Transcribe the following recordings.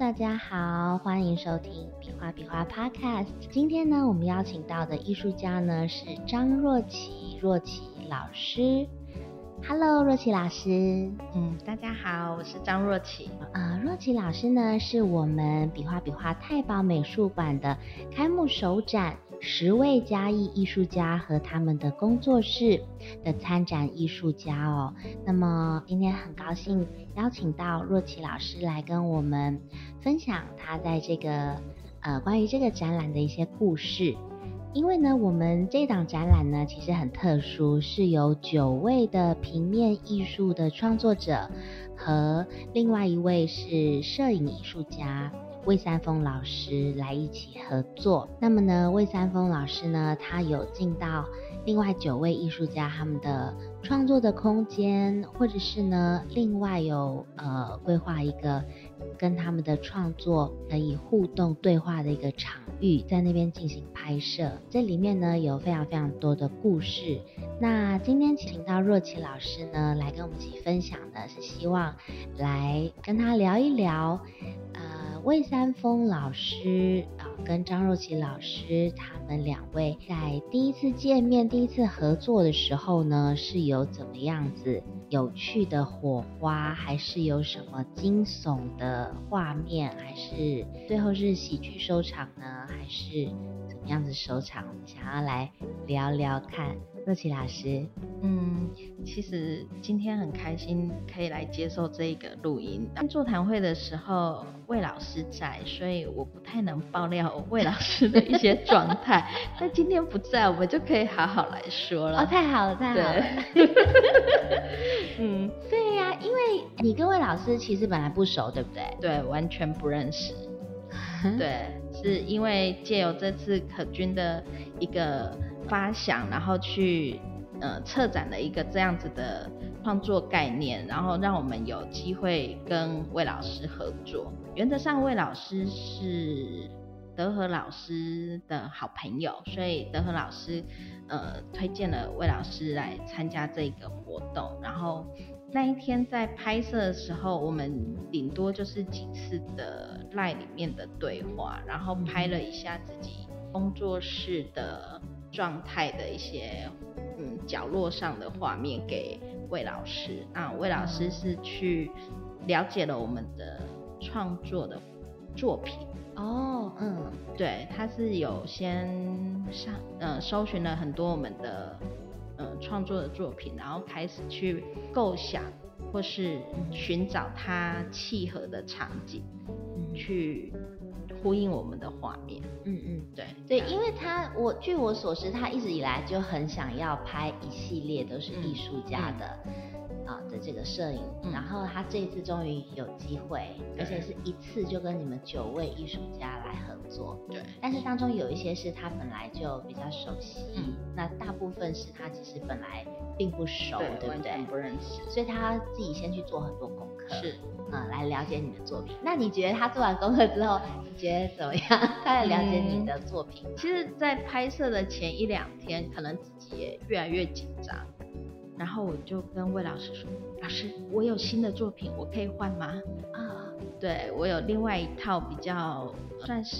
大家好，欢迎收听比划比画 Podcast。今天呢，我们邀请到的艺术家呢是张若琪，若琪老师。Hello，若琪老师。嗯，大家好，我是张若琪。呃，若琪老师呢是我们比划比画太保美术馆的开幕首展。十位嘉义艺术家和他们的工作室的参展艺术家哦，那么今天很高兴邀请到若琪老师来跟我们分享他在这个呃关于这个展览的一些故事。因为呢，我们这档展览呢其实很特殊，是由九位的平面艺术的创作者和另外一位是摄影艺术家。魏三丰老师来一起合作。那么呢，魏三丰老师呢，他有进到另外九位艺术家他们的创作的空间，或者是呢，另外有呃规划一个跟他们的创作可以互动对话的一个场域，在那边进行拍摄。这里面呢，有非常非常多的故事。那今天请到若琪老师呢，来跟我们一起分享的是希望来跟他聊一聊，呃。魏三丰老师啊，跟张若琪老师，他们两位在第一次见面、第一次合作的时候呢，是有怎么样子有趣的火花，还是有什么惊悚的画面，还是最后是喜剧收场呢？还是怎么样子收场？想要来聊聊看。若琪老师，嗯，其实今天很开心可以来接受这一个录音。当座谈会的时候，魏老师在，所以我不太能爆料魏老师的一些状态。但今天不在，我们就可以好好来说了。哦，太好了，太好了。嗯，对呀、啊，因为你跟魏老师其实本来不熟，对不对？对，完全不认识。对，是因为借由这次可君的一个。发想，然后去呃策展了一个这样子的创作概念，然后让我们有机会跟魏老师合作。原则上，魏老师是德和老师的好朋友，所以德和老师呃推荐了魏老师来参加这个活动。然后那一天在拍摄的时候，我们顶多就是几次的 LINE 里面的对话，然后拍了一下自己工作室的。状态的一些嗯角落上的画面给魏老师，那魏老师是去了解了我们的创作的作品。哦，嗯，对，他是有先上呃搜寻了很多我们的呃创作的作品，然后开始去构想或是寻找他契合的场景，嗯，去。呼应我们的画面，嗯嗯，对对，因为他我据我所知，他一直以来就很想要拍一系列都是艺术家的、嗯、啊的这个摄影、嗯，然后他这一次终于有机会，而且是一次就跟你们九位艺术家来合作，对，但是当中有一些是他本来就比较熟悉，嗯、那大部分是他其实本来并不熟，对，对不对？不认识，所以他自己先去做很多功课，是。嗯，来了解你的作品。那你觉得他做完功课之后，你觉得怎么样？他来了解你的作品。嗯，其实，在拍摄的前一两天，可能自己也越来越紧张。然后我就跟魏老师说：“老师，我有新的作品，我可以换吗？”啊，对，我有另外一套比较算是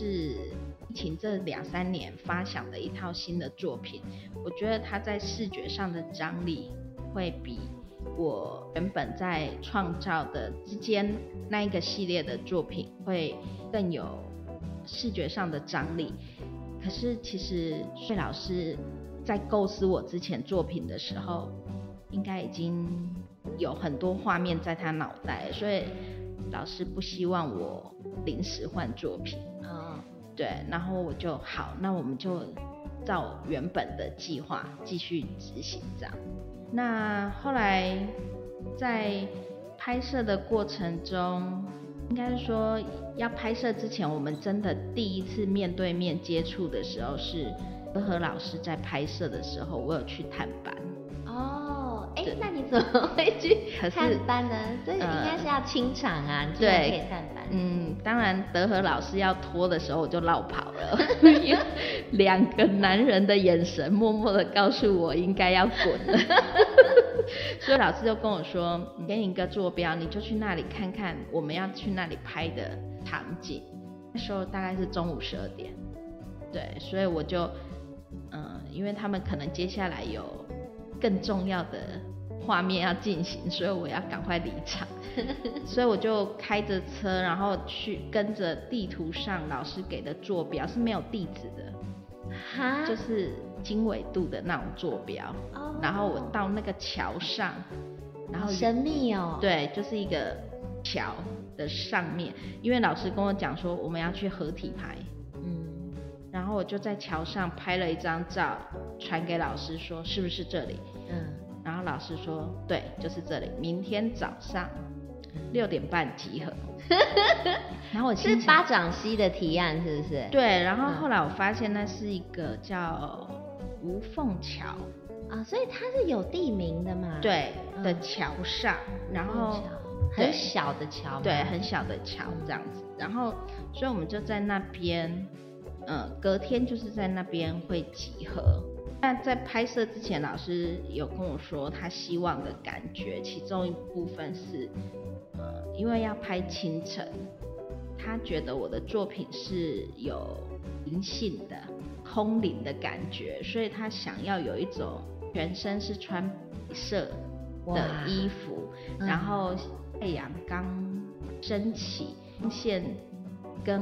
疫情这两三年发想的一套新的作品。我觉得它在视觉上的张力会比。我原本在创造的之间那一个系列的作品会更有视觉上的张力，可是其实魏老师在构思我之前作品的时候，应该已经有很多画面在他脑袋，所以老师不希望我临时换作品。嗯，对，然后我就好，那我们就照原本的计划继续执行这样。那后来在拍摄的过程中，应该说要拍摄之前，我们真的第一次面对面接触的时候，是德和老师在拍摄的时候，我有去探班。那你怎么会去探班呢？所以应该是要清场啊，你才可以探班。嗯，当然，德和老师要拖的时候，我就绕跑了。两个男人的眼神，默默的告诉我应该要滚了。所以老师就跟我说，给你一个坐标，你就去那里看看我们要去那里拍的场景。那时候大概是中午十二点，对，所以我就，嗯，因为他们可能接下来有更重要的画面要进行，所以我要赶快离场，所以我就开着车，然后去跟着地图上老师给的坐标是没有地址的，哈，就是经纬度的那种坐标，哦，然后我到那个桥上，然后神秘哦，对，就是一个桥的上面，因为老师跟我讲说我们要去合体拍，嗯，然后我就在桥上拍了一张照，传给老师说是不是这里，后老师说对，就是这里，明天早上六点半集合。然后我是巴掌溪的提案是不是？对，然后后来我发现那是一个叫吴凤桥啊，所以它是有地名的嘛？对，的桥上，然后。很小的桥，对，很小的桥这样子，然后，所以我们就在那边，呃，隔天就是在那边会集合。那在拍摄之前，老师有跟我说，他希望的感觉，其中一部分是，呃，因为要拍清晨，他觉得我的作品是有灵性的、空灵的感觉，所以他想要有一种全身是穿白色的衣服，然后。太阳刚升起，光线跟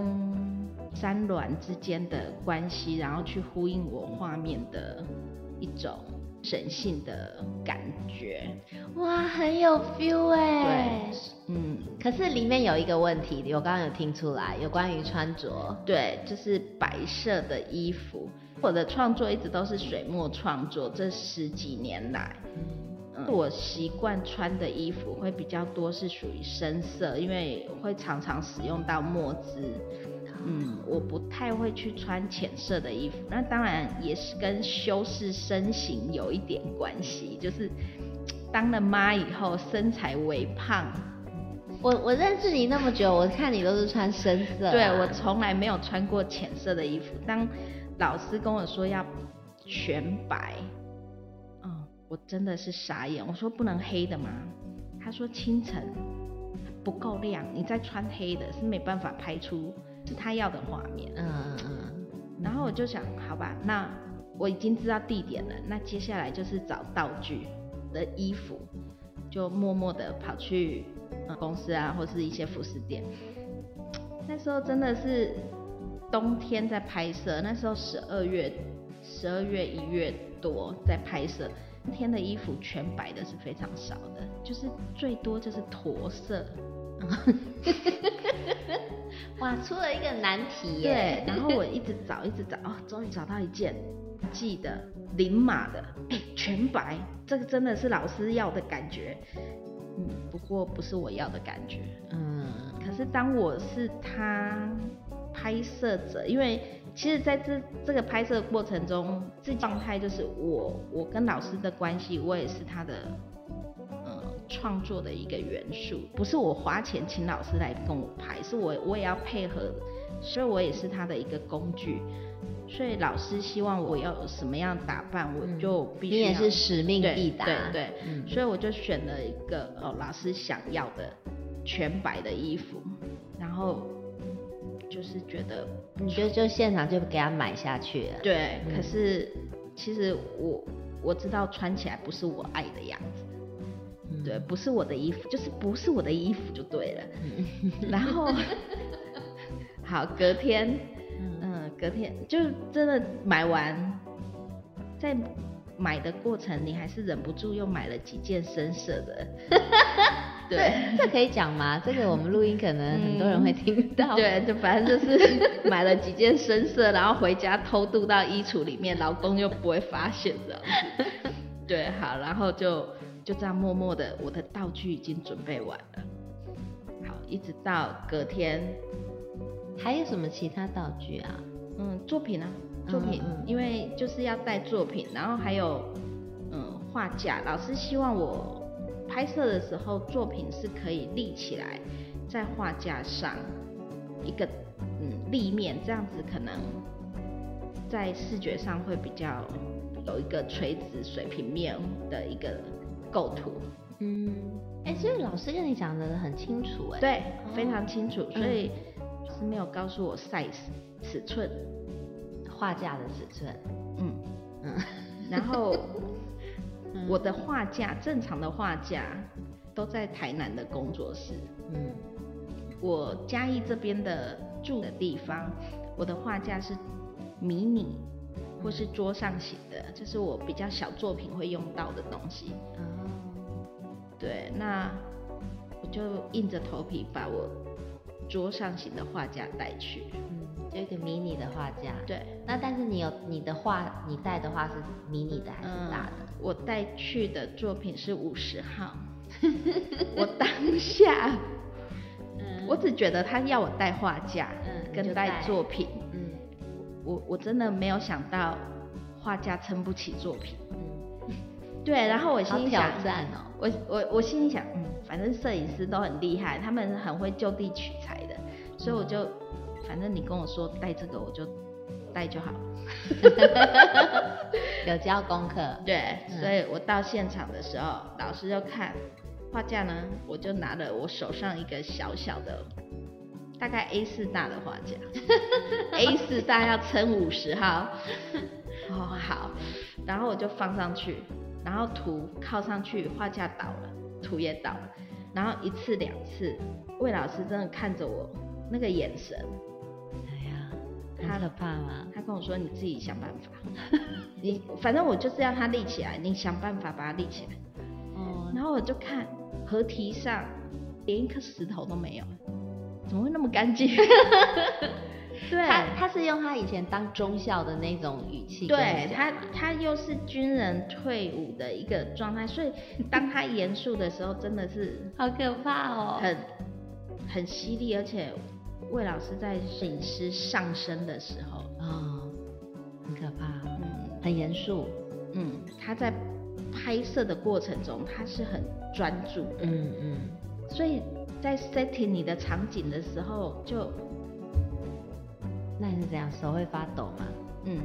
山峦之间的关系，然后去呼应我画面的一种神性的感觉。哇，很有 feel 哎。对，嗯。可是里面有一个问题，我刚刚有听出来，有关于穿着。对，就是白色的衣服。我的创作一直都是水墨创作，这十几年来。我习惯穿的衣服会比较多，是属于深色，因为会常常使用到墨汁。嗯，我不太会去穿浅色的衣服。那当然也是跟修饰身形有一点关系，就是当了妈以后身材微胖。我我认识你那么久，我看你都是穿深色啊。对，我从来没有穿过浅色的衣服。当老师跟我说要全白。嗯我真的是傻眼，我说不能黑的吗？他说清晨不够亮，你再穿黑的是没办法拍出是他要的画面。嗯嗯嗯。然后我就想，好吧，那我已经知道地点了，那接下来就是找道具的衣服，就默默的跑去公司啊，或是一些服饰店。那时候真的是冬天在拍摄，那时候十二月、十二月一月多在拍摄。天的衣服全白的是非常少的，就是最多就是驼色。哇，出了一个难题耶。对，然后我一直找，一直找，哦，终于找到一件，记得零码的，哎，全白，这个真的是老师要的感觉。嗯，不过不是我要的感觉。嗯，可是当我是他拍摄者，因为。其实在这这个拍摄过程中，这状态就是我我跟老师的关系，我也是他的呃创作的一个元素，不是我花钱请老师来跟我拍，是我我也要配合，所以我也是他的一个工具。所以老师希望我要有什么样打扮，我就必须。你也是使命必达。对对，所以我就选了一个哦老师想要的全白的衣服，然后。就是觉得，你觉得就现场就给他买下去了。对，嗯、可是其实我我知道穿起来不是我爱的样子，嗯、对，不是我的衣服，就是不是我的衣服就对了。嗯、然后，好，隔天，嗯，隔天就真的买完，在买的过程你还是忍不住又买了几件深色的。对，这可以讲吗？这个我们录音可能很多人会听到。嗯、对，就反正就是 买了几件深色，然后回家偷渡到衣橱里面，老公又不会发现这样子。对，好，然后就就这样默默的，我的道具已经准备完了。好，一直到隔天，还有什么其他道具啊？嗯，作品啊，作品，嗯嗯、因为就是要带作品，然后还有嗯画架，老师希望我。拍摄的时候，作品是可以立起来，在画架上一个嗯立面，这样子可能在视觉上会比较有一个垂直水平面的一个构图。嗯，哎、欸，所以老师跟你讲的很清楚，哎，对，非常清楚，哦、所以是没有告诉我 size 尺寸，画架的尺寸。嗯。嗯，然后我的画架，正常的画架都在台南的工作室。嗯，我嘉义这边的住的地方，我的画架是迷你或是桌上型的，这、是我比较小作品会用到的东西。哦对，那我就硬着头皮把我桌上型的画架带去，嗯，就一个迷你的画架。对，那但是你有你的画，你带的画是迷你的还是大的？嗯、我带去的作品是五十号。我当下，嗯，我只觉得他要我带画架，嗯，跟带作品，嗯，我我真的没有想到画家撑不起作品。嗯，对，然后我心里想，挑战哦。我我我心里想，嗯，反正摄影师都很厉害，他们很会就地取材的，所以我就，反正你跟我说带这个，我就带就好了。有交功课。对，所以我到现场的时候，老师就看画架呢，我就拿了我手上一个小小的，大概 A 四大的画架，A 四大要撑五十号。哦，好，然后我就放上去。然后图靠上去，画架倒了，图也倒了。然后一次两次，魏老师真的看着我那个眼神，哎呀，他的怕吗？他跟我说：“你自己想办法，你反正我就是要他立起来，你想办法把它立起来。”哦。然后我就看河堤上连一颗石头都没有，怎么会那么干净？对，他他是用他以前当中校的那种语气，对他他又是军人退伍的一个状态，所以当他严肃的时候，真的是好可怕哦，很很犀利，而且魏老师在摄影师上身的时候。啊、哦，很可怕，嗯，很严肃，嗯，他在拍摄的过程中，他是很专注的，嗯嗯，所以在 setting 你的场景的时候就。那你是怎样？手会发抖吗？嗯，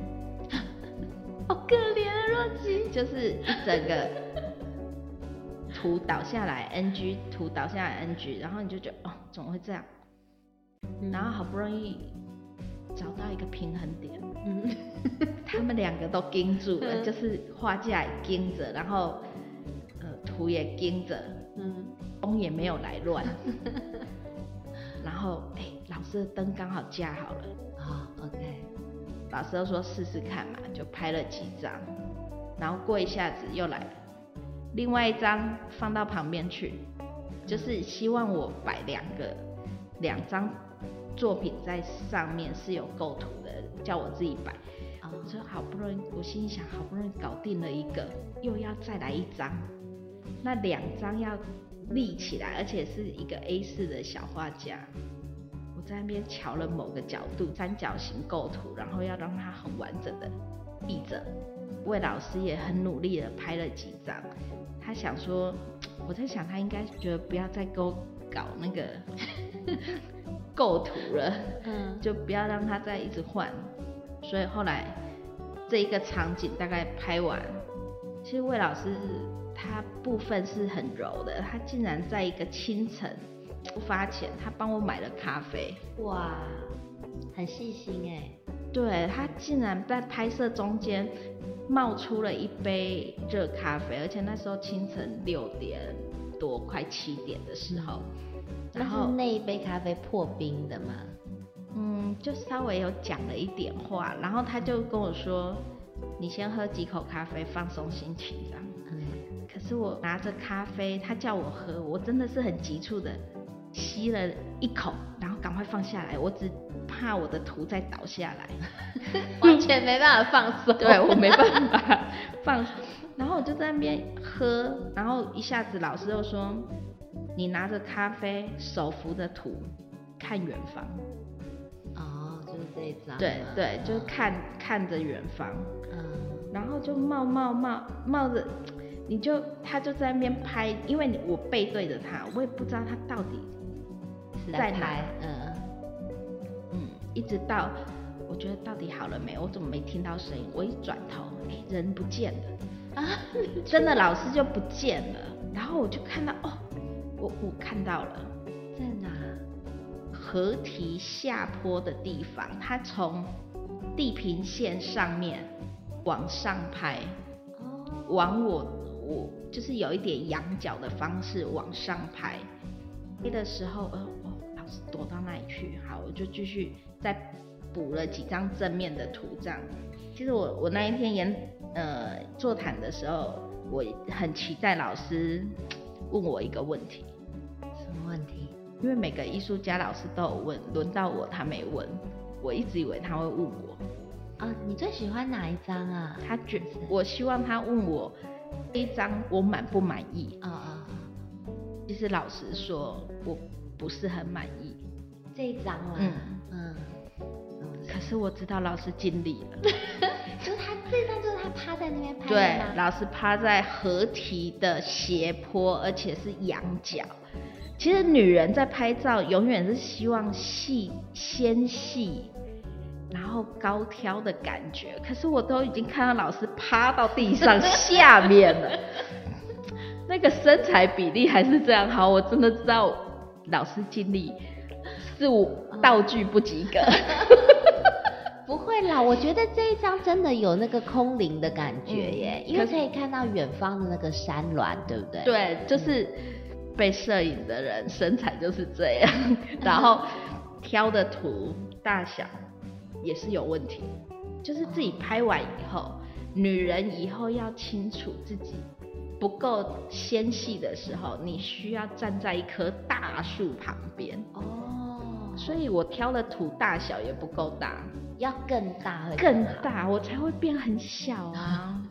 好可怜啊，若琪，就是一整个 图倒下来，NG 图倒下来，NG，然后你就觉得哦，怎么会这样？嗯、然后好不容易找到一个平衡点，嗯，他们两个都盯住了，嗯、就是画架也盯着，然后呃图也盯着，嗯，风也没有来乱，然后哎、欸，老师的灯刚好架好了。啊、oh，OK。老师都说试试看嘛，就拍了几张，然后过一下子又来了，另外一张放到旁边去，就是希望我摆两个两张作品在上面是有构图的，叫我自己摆。啊，我说好不容易，我心想好不容易搞定了一个，又要再来一张，那两张要立起来，而且是一个 A4 的小画架。在那边瞧了某个角度，三角形构图，然后要让它很完整的立着。魏老师也很努力的拍了几张，他想说，我在想他应该觉得不要再给我搞那个 构图了，嗯，就不要让他再一直换。所以后来这一个场景大概拍完，其实魏老师他部分是很柔的，他竟然在一个清晨。不发钱，他帮我买了咖啡。哇，很细心哎。对，他竟然在拍摄中间冒出了一杯热咖啡，而且那时候清晨六点多，快七点的时候。然后那一杯咖啡破冰的嘛？嗯，就稍微有讲了一点话，然后他就跟我说：“你先喝几口咖啡，放松心情。”这样。是我拿着咖啡，他叫我喝，我真的是很急促的。吸了一口，然后赶快放下来。我只怕我的图再倒下来，完全没办法放松。对，我没办法放。然后我就在那边喝，然后一下子老师又说：“你拿着咖啡，手扶着图，看远方。”哦，就是这一张。对对，就看、哦、看着远方。嗯。然后就冒冒冒冒着，你就他就在那边拍，因为你我背对着他，我也不知道他到底。在哪？嗯嗯，一直到我觉得到底好了没？我怎么没听到声音？我一转头，哎，人不见了。啊，真的老师就不见了。然后我就看到，哦，我我看到了，在哪？河堤下坡的地方，他从地平线上面往上拍，哦，往我我就是有一点仰角的方式往上拍。拍的时候，呃，哦，老师躲到那里去，好，我就继续再补了几张正面的图，这样。其实我我那一天演呃座谈的时候，我很期待老师问我一个问题。什么问题？因为每个艺术家老师都有问，轮到我他没问，我一直以为他会问我。啊、哦，你最喜欢哪一张啊？他觉我希望他问我这一张我满不满意？啊啊啊！其实老实说，我不是很满意这一张啊。嗯嗯。可是我知道老师尽力了，就是他这张就是他趴在那边拍的。对，老师趴在河堤的斜坡，而且是仰角。其实女人在拍照永远是希望细纤细，然后高挑的感觉。可是我都已经看到老师趴到地上下面了，那个身材比例还是这样好，我真的知道老师尽力，是我道具不及格。不会啦，我觉得这一张真的有那个空灵的感觉耶，嗯、因为可以看到远方的那个山峦，对不对？对，就是被摄影的人身材就是这样，然后挑的图大小也是有问题，就是自己拍完以后，哦、女人以后要清楚自己不够纤细的时候，你需要站在一棵大树旁边哦，所以我挑的土大小也不够大。要更大，更大，我才会变很小啊！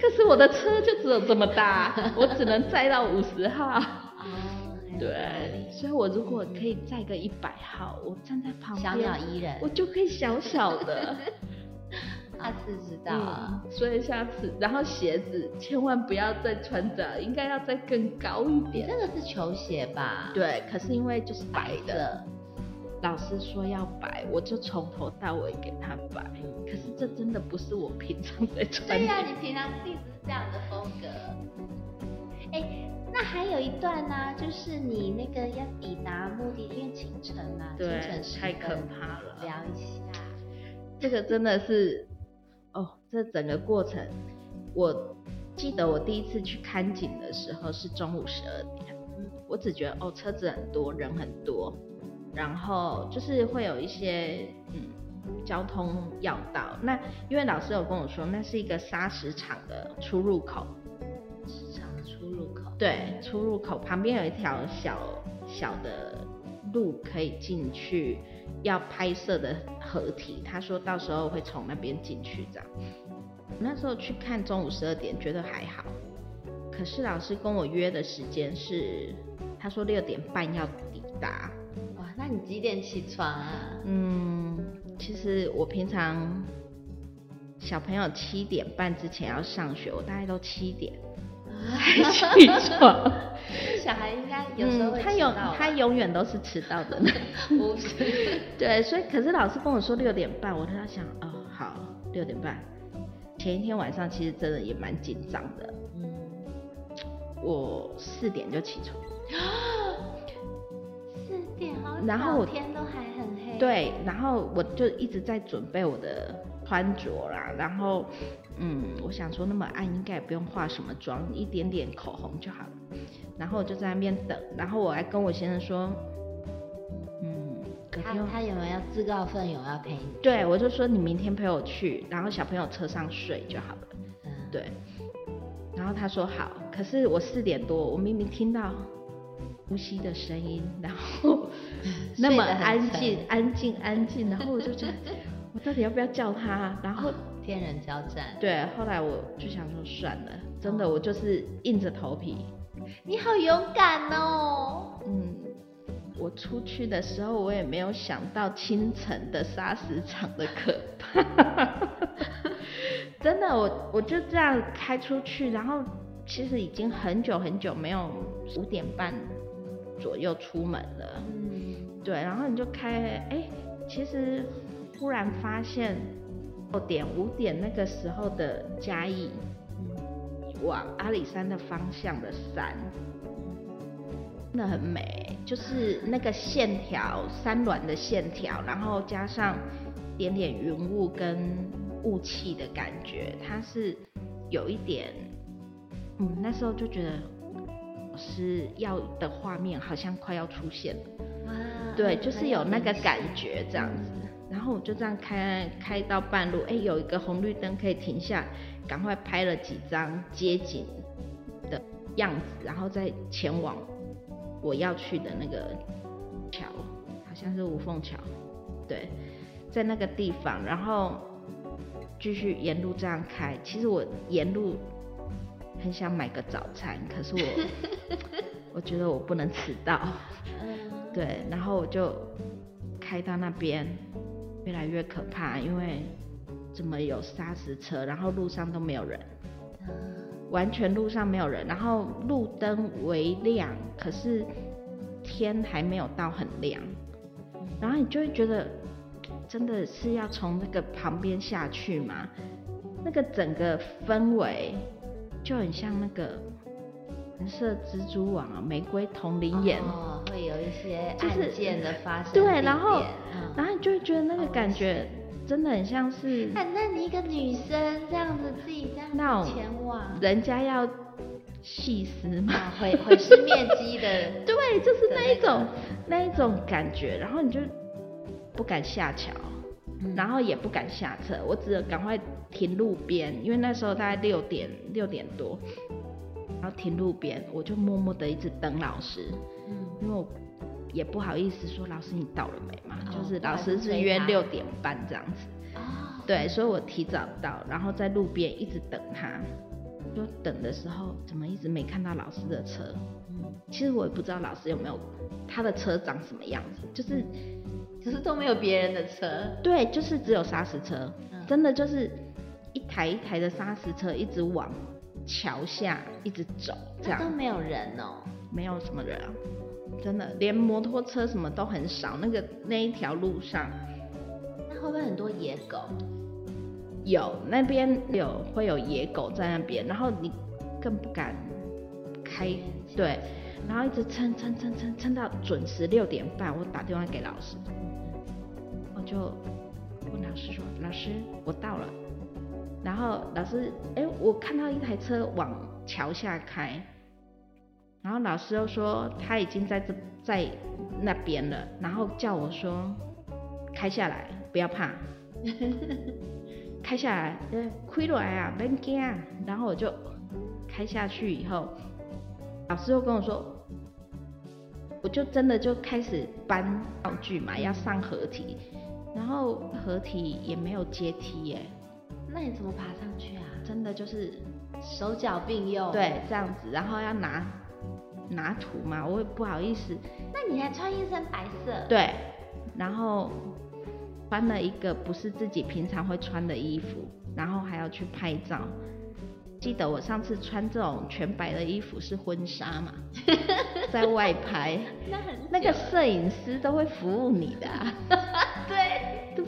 可是我的车就只有这么大，我只能载到五十号。对，所以我如果可以载个一百号，我站在旁边，小鸟依人，我就可以小小的。下次知道啊，所以下次，然后鞋子千万不要再穿着，应该要再更高一点。这个是球鞋吧？对，可是因为就是白的。老师说要白，我就从头到尾给他白。可是这真的不是我平常在穿。对呀、啊，你平常一直是这样的风格。哎、欸，那还有一段呢、啊，就是你那个要抵达目的地，因为清晨啊，对清晨太可怕了。聊一下，这个真的是，哦，这整个过程，我记得我第一次去看景的时候是中午十二点，我只觉得哦，车子很多，人很多。然后就是会有一些嗯交通要道，那因为老师有跟我说，那是一个砂石场的出入口，对，出入口旁边有一条小小的路可以进去要拍摄的合体，他说到时候会从那边进去这样。那时候去看中午十二点觉得还好，可是老师跟我约的时间是，他说六点半要抵达。哇那你几点起床啊？嗯，其实我平常小朋友七点半之前要上学，我大概都七点才 起床。小孩应该有时候嗯、他有他永远都是迟到的。不是。对，所以可是老师跟我说六点半，我都在想，哦，好，六点半。前一天晚上其实真的也蛮紧张的。嗯。我四点就起床 四点。然后我天都还很黑。对，然后我就一直在准备我的穿着啦。然后，嗯，我想说那么暗，应该也不用化什么妆，一点点口红就好了。然后我就在那边等。然后我还跟我先生说，嗯，他他有没有要自告奋勇要陪你？对，我就说你明天陪我去，然后小朋友车上睡就好了。嗯，对。然后他说好，可是我四点多，我明明听到。呼吸的声音，然后 那么安静，安静，安静，然后我就觉得，我到底要不要叫他？然后、哦、天人交战。对，后来我就想说算了，真的，我就是硬着头皮。你好勇敢哦。嗯，我出去的时候，我也没有想到清晨的砂石场的可怕。真的，我我就这样开出去，然后其实已经很久很久没有五点半。左右出门了，嗯，对，然后你就开，哎，其实忽然发现，六点五点那个时候的嘉义，往阿里山的方向的山，真的很美，就是那个线条，山峦的线条，然后加上点点云雾跟雾气的感觉，它是有一点，嗯，那时候就觉得是要的画面好像快要出现了，哇，对，就是有那个感觉这样子，然后我就这样开开到半路，哎，有一个红绿灯可以停下，赶快拍了几张街景的样子，然后再前往我要去的那个桥，好像是五凤桥，对，在那个地方，然后。继续沿路这样开，其实我沿路很想买个早餐，可是我 我觉得我不能迟到，对，然后我就开到那边，越来越可怕，因为怎么有砂石车，然后路上都没有人，完全路上没有人，然后路灯微亮，可是天还没有到很亮，然后你就会觉得。真的是要从那个旁边下去吗？那个整个氛围就很像那个蓝色蜘蛛网啊，玫瑰瞳铃眼哦，会有一些案件的发生。对，然后，嗯、然后你就会觉得那个感觉真的很像是。那那你一个女生这样子自己这样前往，人家要细思嘛，毁毁尸灭迹的。对，就是那一种那一种感觉，然后你就。不敢下桥，然后也不敢下车，我只有赶快停路边，因为那时候大概六点六点多，然后停路边，我就默默的一直等老师，嗯，因为我也不好意思说老师你到了没嘛，哦、就是老师是约六点半这样子，哦，对，所以我提早到，然后在路边一直等他，就等的时候怎么一直没看到老师的车，嗯，其实我也不知道老师有没有他的车长什么样子，就是。可是都没有别人的车，对，就是只有砂石车，嗯、真的就是一台一台的砂石车一直往桥下一直走，这样都没有人哦，没有什么人啊，真的连摩托车什么都很少，那个那一条路上，那会不会很多野狗？有，那边有会有野狗在那边，然后你更不敢开，对，然后一直撑撑撑撑撑到准时六点半，我打电话给老师。我就问老师说：“老师，我到了。”然后老师，哎，我看到一台车往桥下开，然后老师又说他已经在这在那边了，然后叫我说 开下来，不要怕，开下来，呃，开落来啊，别惊。然后我就开下去以后，老师又跟我说，我就真的就开始搬道具嘛，要上合体。然后合体也没有阶梯耶，那你怎么爬上去啊？真的就是手脚并用，对，这样子，然后要拿拿土嘛，我也不好意思。那你还穿一身白色？对，然后穿了一个不是自己平常会穿的衣服，然后还要去拍照。记得我上次穿这种全白的衣服是婚纱嘛，在外拍，那很那个摄影师都会服务你的，啊，对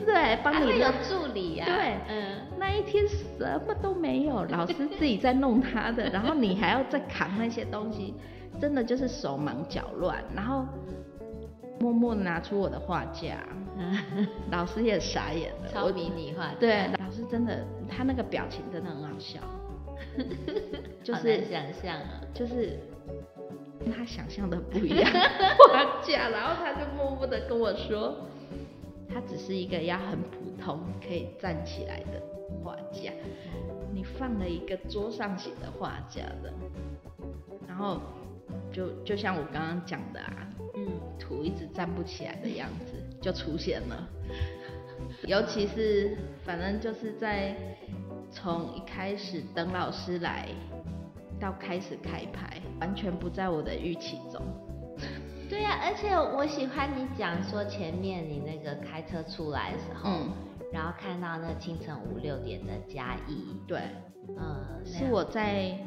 对？帮你有助理啊。对，嗯，那一天什么都没有，老师自己在弄他的，然后你还要再扛那些东西，真的就是手忙脚乱，然后默默拿出我的画架，老师也傻眼了，超迷你画，对，老师真的他那个表情真的很好笑。就是想象啊，就是跟他想象的不一样，画架，然后他就默默的跟我说，他只是一个要很普通可以站起来的画架，你放了一个桌上型的画架的，然后就就像我刚刚讲的啊，嗯，土一直站不起来的样子就出现了，尤其是反正就是在。从一开始等老师来，到开始开拍，完全不在我的预期中。对呀、啊，而且我喜欢你讲说前面你那个开车出来的时候，嗯、然后看到那清晨五六点的嘉义。对，嗯，是我在，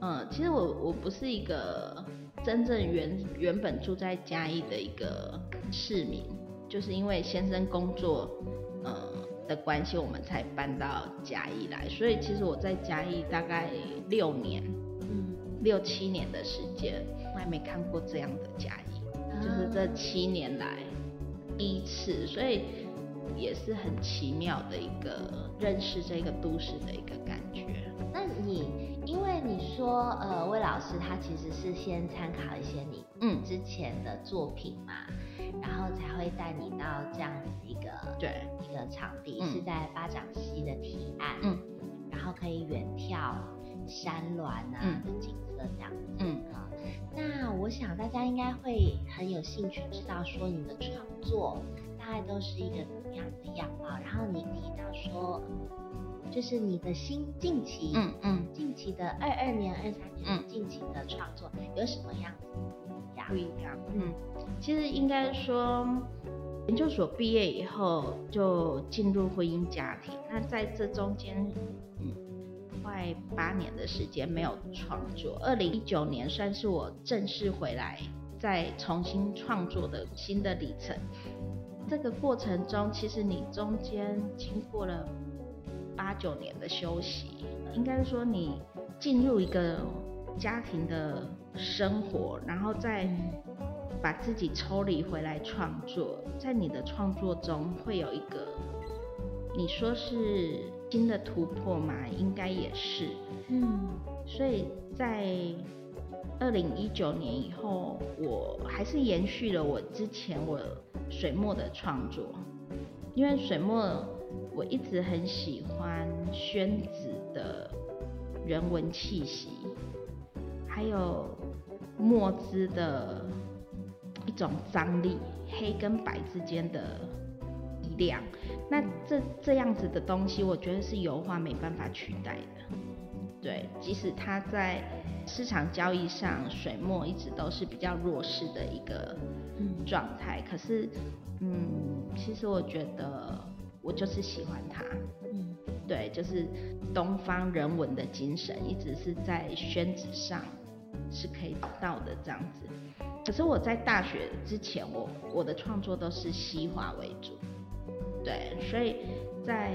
嗯，其实我我不是一个真正原原本住在嘉义的一个市民，就是因为先生工作，嗯。的关系，我们才搬到嘉义来。所以其实我在嘉义大概六年，嗯，六七年的时间，我还没看过这样的嘉义，啊、就是这七年来第一次，所以也是很奇妙的一个认识这个都市的一个感觉。那你因为你说呃，魏老师他其实是先参考一些你嗯。之前的作品嘛。嗯然后才会带你到这样子一个对一个场地，嗯、是在巴掌溪的提案，嗯，然后可以远眺山峦啊的景色这样子，那我想大家应该会很有兴趣知道说你的创作大概都是一个怎么样的样貌，然后你提到说，就是你的新近期，嗯嗯，近期的二二年、二三年近期的创作有什么样子？不一样，嗯，其实应该说，研究所毕业以后就进入婚姻家庭，那在这中间，嗯，快八年的时间没有创作。二零一九年算是我正式回来再重新创作的新的里程。这个过程中，其实你中间经过了八九年的休息，应该说你进入一个家庭的。生活，然后再把自己抽离回来创作，在你的创作中会有一个，你说是新的突破嘛？应该也是，嗯，所以在二零一九年以后，我还是延续了我之前我水墨的创作，因为水墨我一直很喜欢宣纸的人文气息。还有墨汁的一种张力，黑跟白之间的力量，那这这样子的东西，我觉得是油画没办法取代的。对，即使它在市场交易上，水墨一直都是比较弱势的一个状态。可是，嗯，其实我觉得我就是喜欢它。嗯，对，就是东方人文的精神，一直是在宣纸上。是可以到的这样子，可是我在大学之前，我我的创作都是西画为主，对，所以在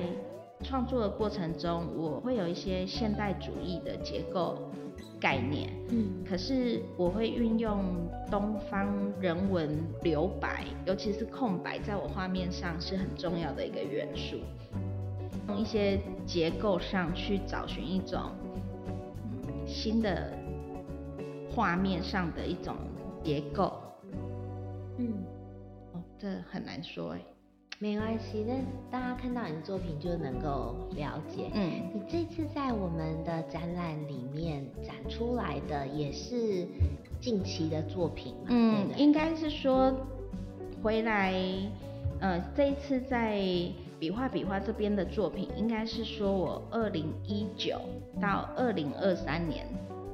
创作的过程中，我会有一些现代主义的结构概念，嗯，可是我会运用东方人文留白，尤其是空白，在我画面上是很重要的一个元素，从一些结构上去找寻一种新的。画面上的一种结构，嗯，哦，这很难说哎，没关系，那大家看到你的作品就能够了解。嗯，你这次在我们的展览里面展出来的也是近期的作品嘛？嗯，应该是说回来，呃，这一次在笔画笔画这边的作品，应该是说我二零一九到二零二三年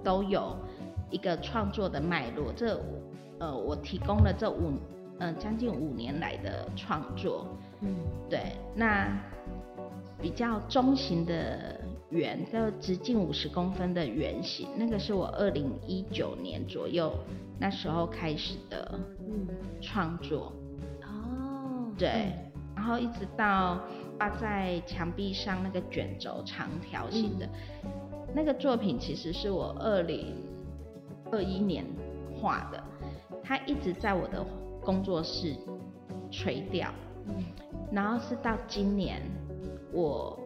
都有。一个创作的脉络，这呃，我提供了这五嗯、呃、将近五年来的创作，嗯，对，那比较中型的圆，就直径五十公分的圆形，那个是我二零一九年左右那时候开始的创作，哦，对，嗯、然后一直到挂在墙壁上那个卷轴长条形的，嗯、那个作品，其实是我二零。二一年画的，它一直在我的工作室垂钓，然后是到今年，我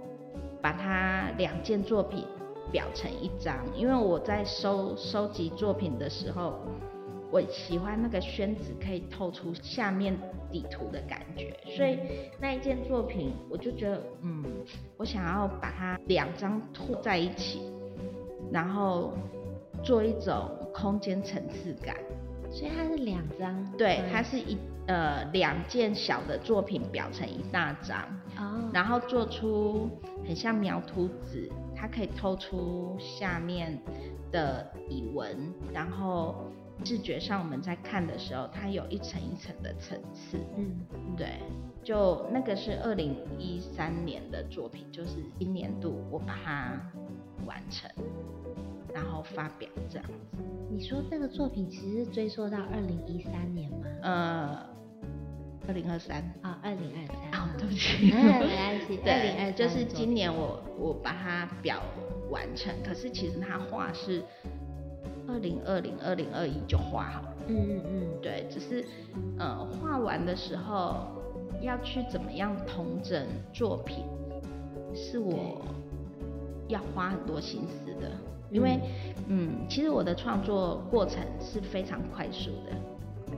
把它两件作品裱成一张，因为我在收收集作品的时候，我喜欢那个宣纸可以透出下面底图的感觉，所以那一件作品我就觉得，嗯，我想要把它两张拖在一起，然后做一种。空间层次感，所以它是两张，对，它是一呃两件小的作品裱成一大张，哦，然后做出很像描图纸，它可以透出下面的底纹，然后视觉上我们在看的时候，它有一层一层的层次，嗯，对，就那个是二零一三年的作品，就是今年度我把它完成。然后发表这样子。你说这个作品其实是追溯到二零一三年吗？呃，二零二三。啊，二零二三。啊，对不起。没关系，七，对，就是今年我我把它表完成，可是其实它画是二零二零二零二一就画好了。嗯嗯嗯，对，只是呃画完的时候要去怎么样统整作品，是我要花很多心思的，因为嗯，嗯，其实我的创作过程是非常快速的，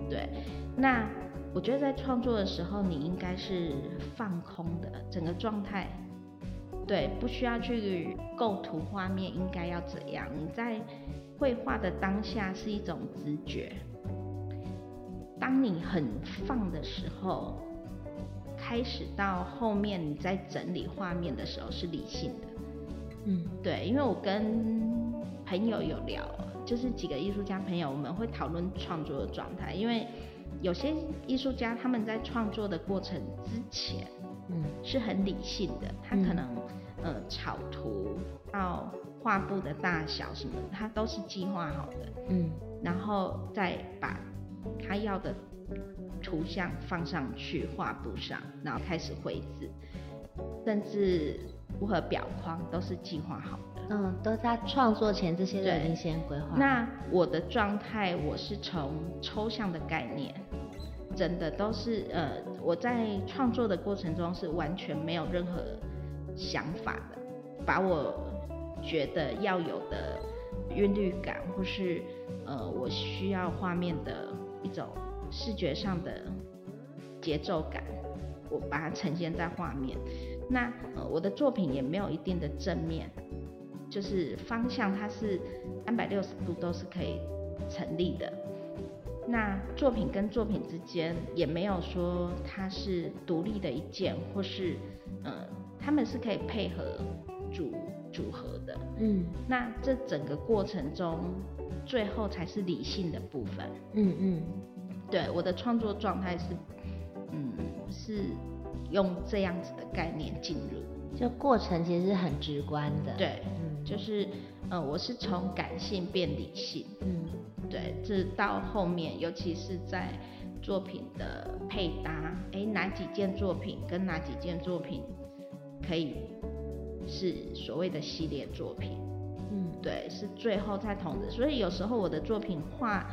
对，那。我觉得在创作的时候，你应该是放空的，整个状态，对，不需要去构图画面应该要怎样。你在绘画的当下是一种直觉，当你很放的时候，开始到后面你在整理画面的时候是理性的。嗯，对，因为我跟朋友有聊，就是几个艺术家朋友，我们会讨论创作的状态，因为。有些艺术家他们在创作的过程之前，嗯，是很理性的，他可能、嗯、呃草图到画布的大小什么，他都是计划好的，嗯，然后再把他要的图像放上去画布上，然后开始绘制，甚至如何裱框都是计划好的，嗯，都在创作前这些都已经先规划。那我的状态，我是从抽象的概念。真的都是呃，我在创作的过程中是完全没有任何想法的，把我觉得要有的韵律感，或是呃我需要画面的一种视觉上的节奏感，我把它呈现在画面。那呃我的作品也没有一定的正面，就是方向它是三百六十度都是可以成立的。那作品跟作品之间也没有说它是独立的一件，或是呃，他们是可以配合组组合的。嗯，那这整个过程中，最后才是理性的部分。嗯嗯，对，我的创作状态是，嗯，是用这样子的概念进入，就过程其实是很直观的。对，嗯，就是呃，我是从感性变理性。嗯。对，这到后面，尤其是在作品的配搭，哎，哪几件作品跟哪几件作品可以是所谓的系列作品？嗯，对，是最后才统整。所以有时候我的作品画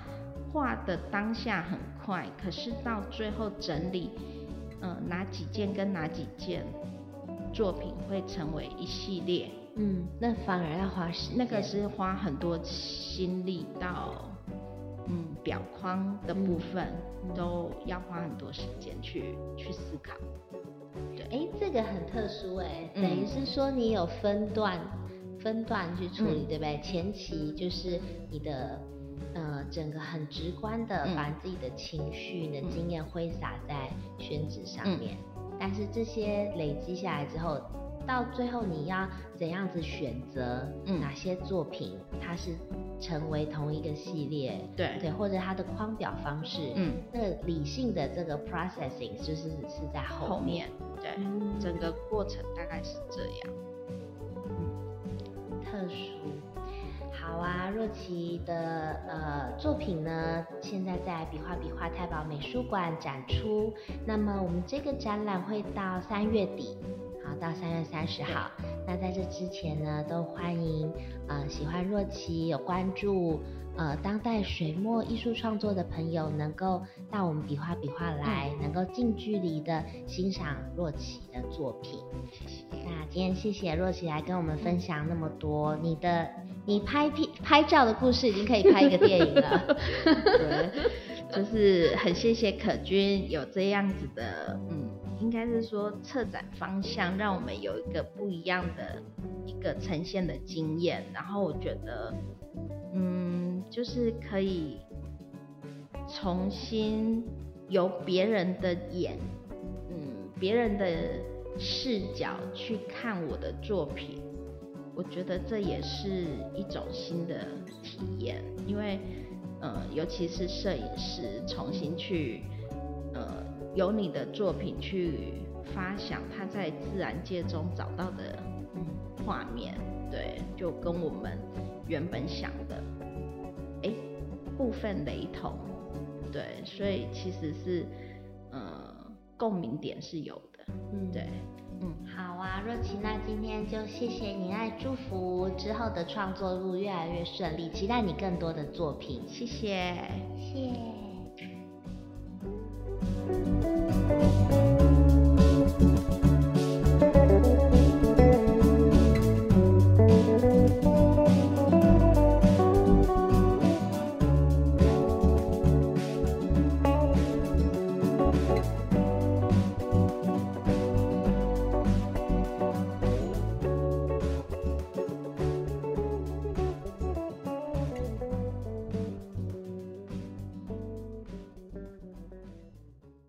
画的当下很快，可是到最后整理，嗯、呃，哪几件跟哪几件作品会成为一系列？嗯，那反而要花时，那个是花很多心力到。嗯，表框的部分都要花很多时间去去思考。对，哎、欸，这个很特殊哎，等于是说你有分段分段去处理，嗯、对不对？前期就是你的呃整个很直观的把自己的情绪、你的经验挥洒在宣纸上面，嗯、但是这些累积下来之后。到最后你要怎样子选择？哪些作品它是成为同一个系列？对对，或者它的框表方式？嗯，那个理性的这个 processing 就是是在后面。对，嗯、整个过程大概是这样。嗯，特殊。好啊，若琪的呃作品呢，现在在比划比画太保美术馆展出。那么我们这个展览会到三月底。到三月三十号，那在这之前呢，都欢迎呃喜欢若琪、有关注呃当代水墨艺术创作的朋友，能够到我们比划比画来，嗯、能够近距离的欣赏若琪的作品。谢谢。那今天谢谢若琪来跟我们分享那么多，你的你拍片拍照的故事已经可以拍一个电影了。对，就是很谢谢可君有这样子的嗯。应该是说，策展方向让我们有一个不一样的一个呈现的经验，然后我觉得，嗯，就是可以重新由别人的眼，嗯，别人的视角去看我的作品，我觉得这也是一种新的体验，因为，呃，尤其是摄影师重新去，呃。由你的作品去发想他在自然界中找到的画面，对，就跟我们原本想的，哎，部分雷同，对，所以其实是，呃，共鸣点是有的，嗯，对，嗯，好啊。若琪，那今天就谢谢你，爱祝福之后的创作路越来越顺利，期待你更多的作品。谢谢，谢谢。Thank you.